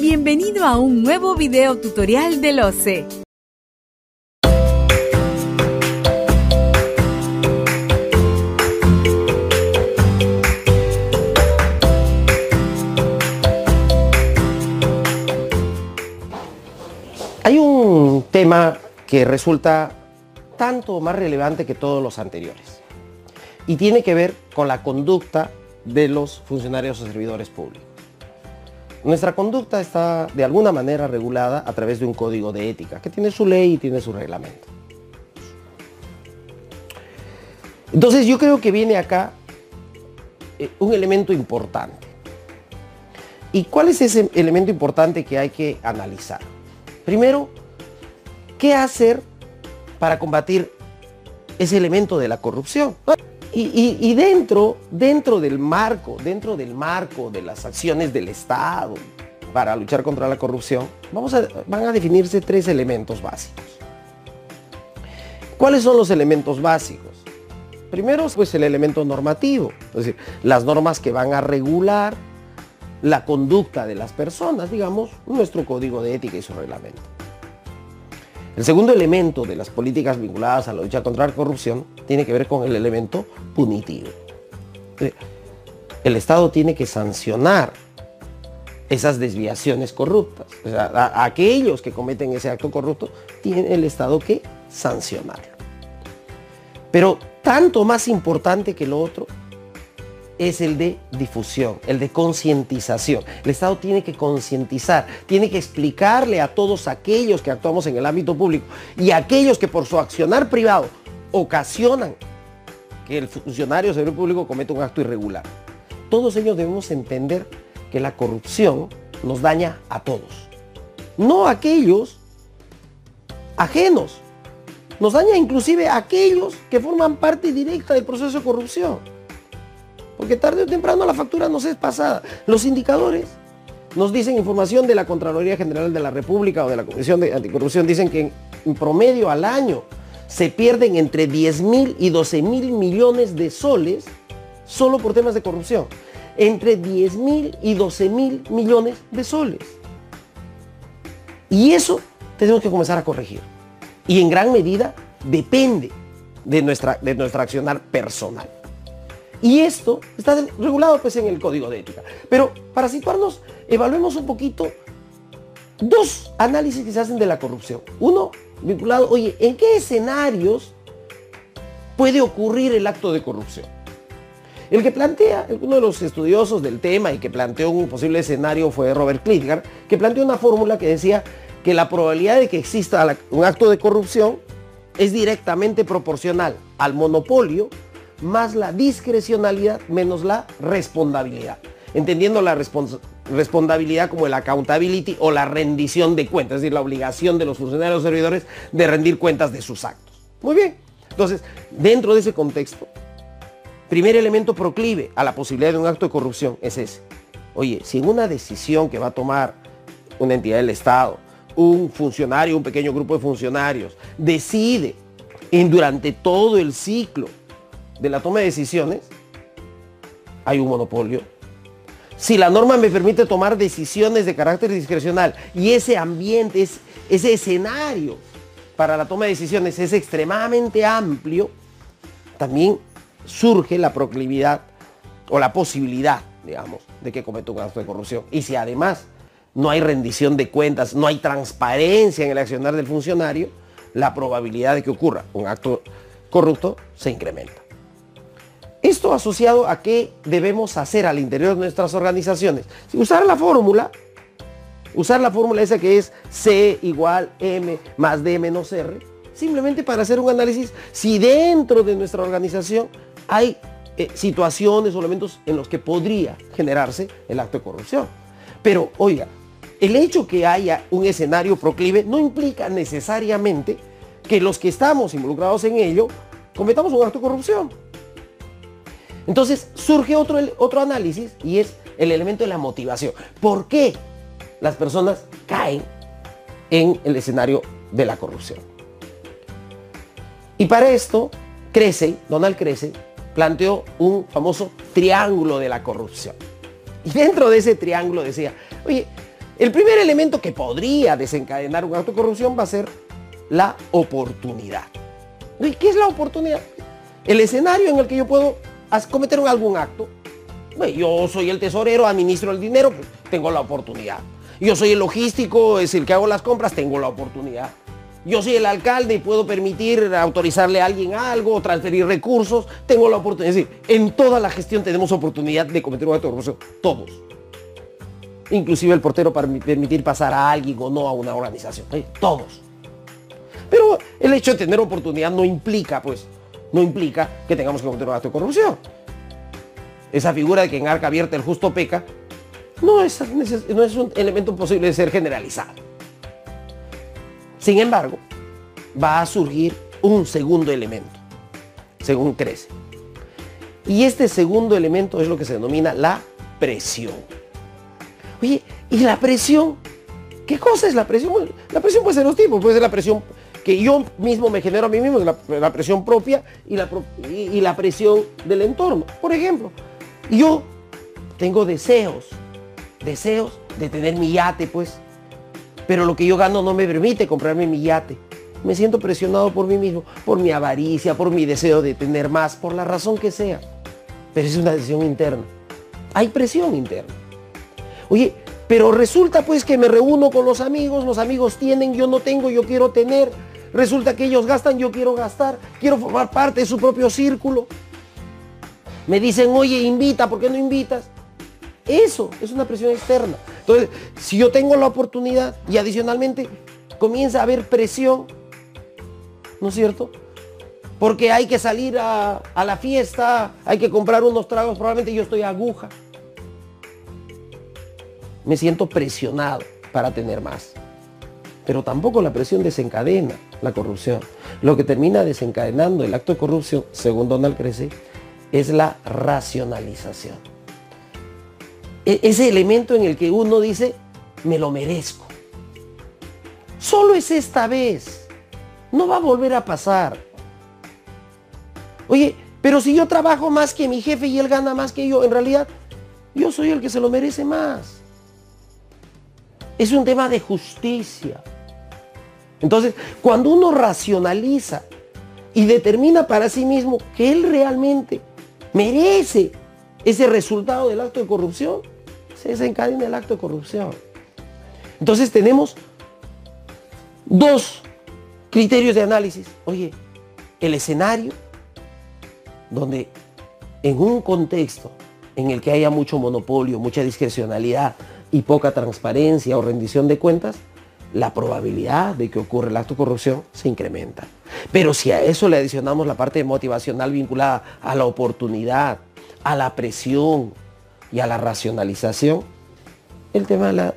Bienvenido a un nuevo video tutorial del OCE. Hay un tema que resulta tanto más relevante que todos los anteriores y tiene que ver con la conducta de los funcionarios o servidores públicos. Nuestra conducta está de alguna manera regulada a través de un código de ética que tiene su ley y tiene su reglamento. Entonces yo creo que viene acá eh, un elemento importante. ¿Y cuál es ese elemento importante que hay que analizar? Primero, ¿qué hacer para combatir ese elemento de la corrupción? Y, dentro, dentro del marco, dentro del marco de las acciones del Estado para luchar contra la corrupción, van a definirse tres elementos básicos. ¿Cuáles son los elementos básicos? Primero, pues el elemento normativo, es decir, las normas que van a regular la conducta de las personas, digamos, nuestro código de ética y su reglamento. El segundo elemento de las políticas vinculadas a la lucha contra la corrupción tiene que ver con el elemento punitivo. El Estado tiene que sancionar esas desviaciones corruptas. a, aquellos que cometen ese acto corrupto, tiene el Estado que sancionarlo. Pero tanto más importante que lo otro es el de difusión, el de concientización. El Estado tiene que concientizar, tiene que explicarle a todos aquellos que actuamos en el ámbito público y aquellos que por su accionar privado ocasionan que el funcionario o servidor público cometa un acto irregular. Todos ellos debemos entender que la corrupción nos daña a todos. No a aquellos ajenos. Nos daña inclusive a aquellos que forman parte directa del proceso de corrupción. Porque tarde o temprano la factura nos es pasada. Los indicadores nos dicen información de la Contraloría General de la República o de la Comisión de Anticorrupción, dicen que en promedio al año se pierden entre 10 mil y 12 mil millones de soles solo por temas de corrupción. Entre 10 mil y 12 mil millones de soles. Y eso tenemos que comenzar a corregir. Y en gran medida depende de nuestra, de nuestra accionar personal. Y esto está regulado pues en el código de ética. Pero para situarnos, evaluemos un poquito dos análisis que se hacen de la corrupción. Uno vinculado, oye, ¿en qué escenarios puede ocurrir el acto de corrupción? El que plantea, uno de los estudiosos del tema y que planteó un posible escenario fue Robert Klitgar, que planteó una fórmula que decía que la probabilidad de que exista un acto de corrupción es directamente proporcional al monopolio más la discrecionalidad menos la responsabilidad. Entendiendo la responsabilidad como el accountability o la rendición de cuentas, es decir, la obligación de los funcionarios servidores de rendir cuentas de sus actos. Muy bien. Entonces, dentro de ese contexto, primer elemento proclive a la posibilidad de un acto de corrupción es ese. Oye, si en una decisión que va a tomar una entidad del Estado, un funcionario, un pequeño grupo de funcionarios, decide durante todo el ciclo de la toma de decisiones, hay un monopolio. Si la norma me permite tomar decisiones de carácter discrecional y ese ambiente, es, ese escenario para la toma de decisiones es extremadamente amplio, también surge la proclividad o la posibilidad, digamos, de que cometa un acto de corrupción. Y si además no hay rendición de cuentas, no hay transparencia en el accionar del funcionario, la probabilidad de que ocurra un acto corrupto se incrementa. Asociado a qué debemos hacer al interior de nuestras organizaciones. Usar la fórmula, usar la fórmula esa que es C igual M más D menos R, simplemente para hacer un análisis si dentro de nuestra organización hay eh, situaciones o elementos en los que podría generarse el acto de corrupción. Pero, oiga, el hecho que haya un escenario proclive no implica necesariamente que los que estamos involucrados en ello cometamos un acto de corrupción. Entonces surge otro, otro análisis y es el elemento de la motivación. ¿Por qué las personas caen en el escenario de la corrupción? Y para esto, Crece, Donald Crece, planteó un famoso triángulo de la corrupción. Y dentro de ese triángulo decía, oye, El primer elemento que podría desencadenar un acto de corrupción va a ser la oportunidad. ¿Y qué es la oportunidad? El escenario en el que yo puedo cometer algún acto. Yo soy el tesorero, administro el dinero, pues, tengo la oportunidad. Yo soy el logístico, es el que hago las compras, tengo la oportunidad. Yo soy el alcalde y puedo permitir autorizarle a alguien algo, transferir recursos, tengo la oportunidad. Es decir, en toda la gestión tenemos oportunidad de cometer un acto de corrupción, todos. Inclusive el portero para permitir pasar a alguien o no a una organización, todos. Pero el hecho de tener oportunidad no implica, pues, no implica que tengamos que un acto de corrupción. Esa figura de que en arca abierta el justo peca, no es, no es un elemento posible de ser generalizado. Sin embargo, va a surgir un segundo elemento, según crece. Y este segundo elemento es lo que se denomina la presión. Oye, ¿y la presión? ¿Qué cosa es la presión? la presión puede ser dos tipos, puede ser la presión que yo mismo me genero a mí mismo, la, presión propia y la, y la presión del entorno. Por ejemplo, yo tengo deseos, deseos de tener mi yate, pues, pero lo que yo gano no me permite comprarme mi yate. Me siento presionado por mí mismo, por mi avaricia, por mi deseo de tener más, por la razón que sea. Pero es una decisión interna. Hay presión interna. Oye, pero resulta pues que me reúno con los amigos, los amigos tienen, yo no tengo, yo quiero tener. Resulta que ellos gastan, yo quiero gastar, quiero formar parte de su propio círculo. Me dicen, oye, invita, ¿por qué no invitas? Eso es una presión externa. Entonces, si yo tengo la oportunidad y adicionalmente comienza a haber presión, ¿no es cierto? Porque hay que salir a, la fiesta, hay que comprar unos tragos, probablemente yo estoy aguja. Me siento presionado para tener más. Pero tampoco la presión desencadena la corrupción. Lo que termina desencadenando el acto de corrupción, según Donald Crece, es la racionalización. E-, ese elemento en el que uno dice, me lo merezco. Solo es esta vez. No va a volver a pasar. Oye, pero si yo trabajo más que mi jefe y él gana más que yo, en realidad yo soy el que se lo merece más. Es un tema de justicia. Entonces, cuando uno racionaliza y determina para sí mismo que él realmente merece ese resultado del acto de corrupción, se desencadena el acto de corrupción. Entonces tenemos dos criterios de análisis. Oye, el escenario donde en un contexto en el que haya mucho monopolio, mucha discrecionalidad y poca transparencia o rendición de cuentas, la probabilidad de que ocurra el acto de corrupción se incrementa. Pero si a eso le adicionamos la parte motivacional vinculada a la oportunidad, a la presión y a la racionalización, el tema de la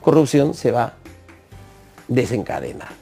corrupción se va desencadenar.